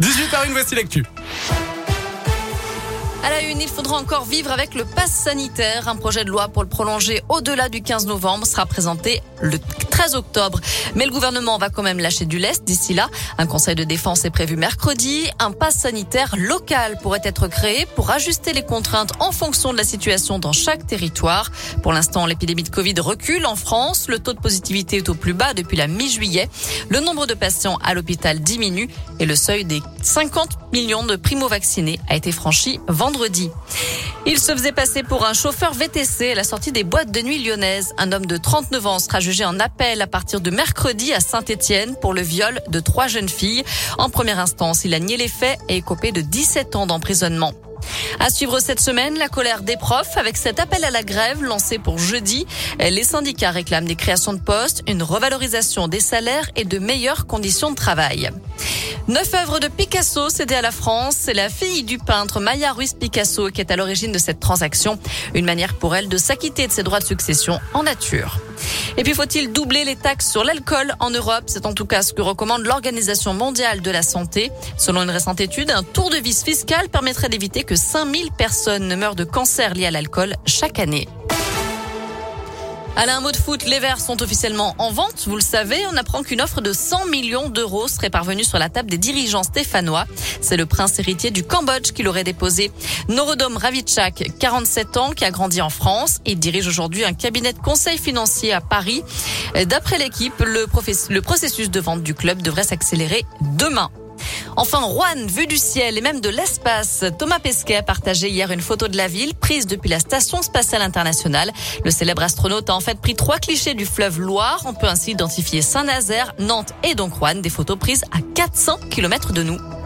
18h01, voici l'actu. À la une, il faudra encore vivre avec le pass sanitaire. Un projet de loi pour le prolonger au-delà du 15 novembre sera présenté le 13 octobre. Mais le gouvernement va quand même lâcher du lest d'ici là. Un conseil de défense est prévu mercredi. Un pass sanitaire local pourrait être créé pour ajuster les contraintes en fonction de la situation dans chaque territoire. Pour l'instant, l'épidémie de Covid recule en France. Le taux de positivité est au plus bas depuis la mi-juillet. Le nombre de patients à l'hôpital diminue et le seuil des 50 millions de primo-vaccinés a été franchi vendredi. Il se faisait passer pour un chauffeur VTC à la sortie des boîtes de nuit lyonnaises. Un homme de 39 ans sera jugé en appel à partir de mercredi à Saint-Etienne pour le viol de trois jeunes filles. En première instance, il a nié les faits et est copé de 17 ans d'emprisonnement. À suivre cette semaine, la colère des profs avec cet appel à la grève lancé pour jeudi. Les syndicats réclament des créations de postes, une revalorisation des salaires et de meilleures conditions de travail. Neuf œuvres de Picasso cédées à la France. C'est la fille du peintre Maya Ruiz Picasso qui est à l'origine de cette transaction. Une manière pour elle de s'acquitter de ses droits de succession en nature. Et puis faut-il doubler les taxes sur l'alcool en Europe? C'est en tout cas ce que recommande l'Organisation mondiale de la santé. Selon une récente étude, un tour de vis fiscal permettrait d'éviter que 5000 personnes ne meurent de cancer lié à l'alcool chaque année. Allez, un mot de foot. Les Verts sont officiellement en vente. Vous le savez, on apprend qu'une offre de 100 millions d'euros serait parvenue sur la table des dirigeants stéphanois. C'est le prince héritier du Cambodge qui l'aurait déposé. Norodom Ravitchak, 47 ans, qui a grandi en France. Il dirige aujourd'hui un cabinet de conseil financier à Paris. D'après l'équipe, le, le processus de vente du club devrait s'accélérer demain. Enfin, Rouen, vue du ciel et même de l'espace. Thomas Pesquet a partagé hier une photo de la ville prise depuis la Station spatiale internationale. Le célèbre astronaute a en fait pris trois clichés du fleuve Loire. On peut ainsi identifier Saint-Nazaire, Nantes et donc Rouen, des photos prises à 400 km de nous.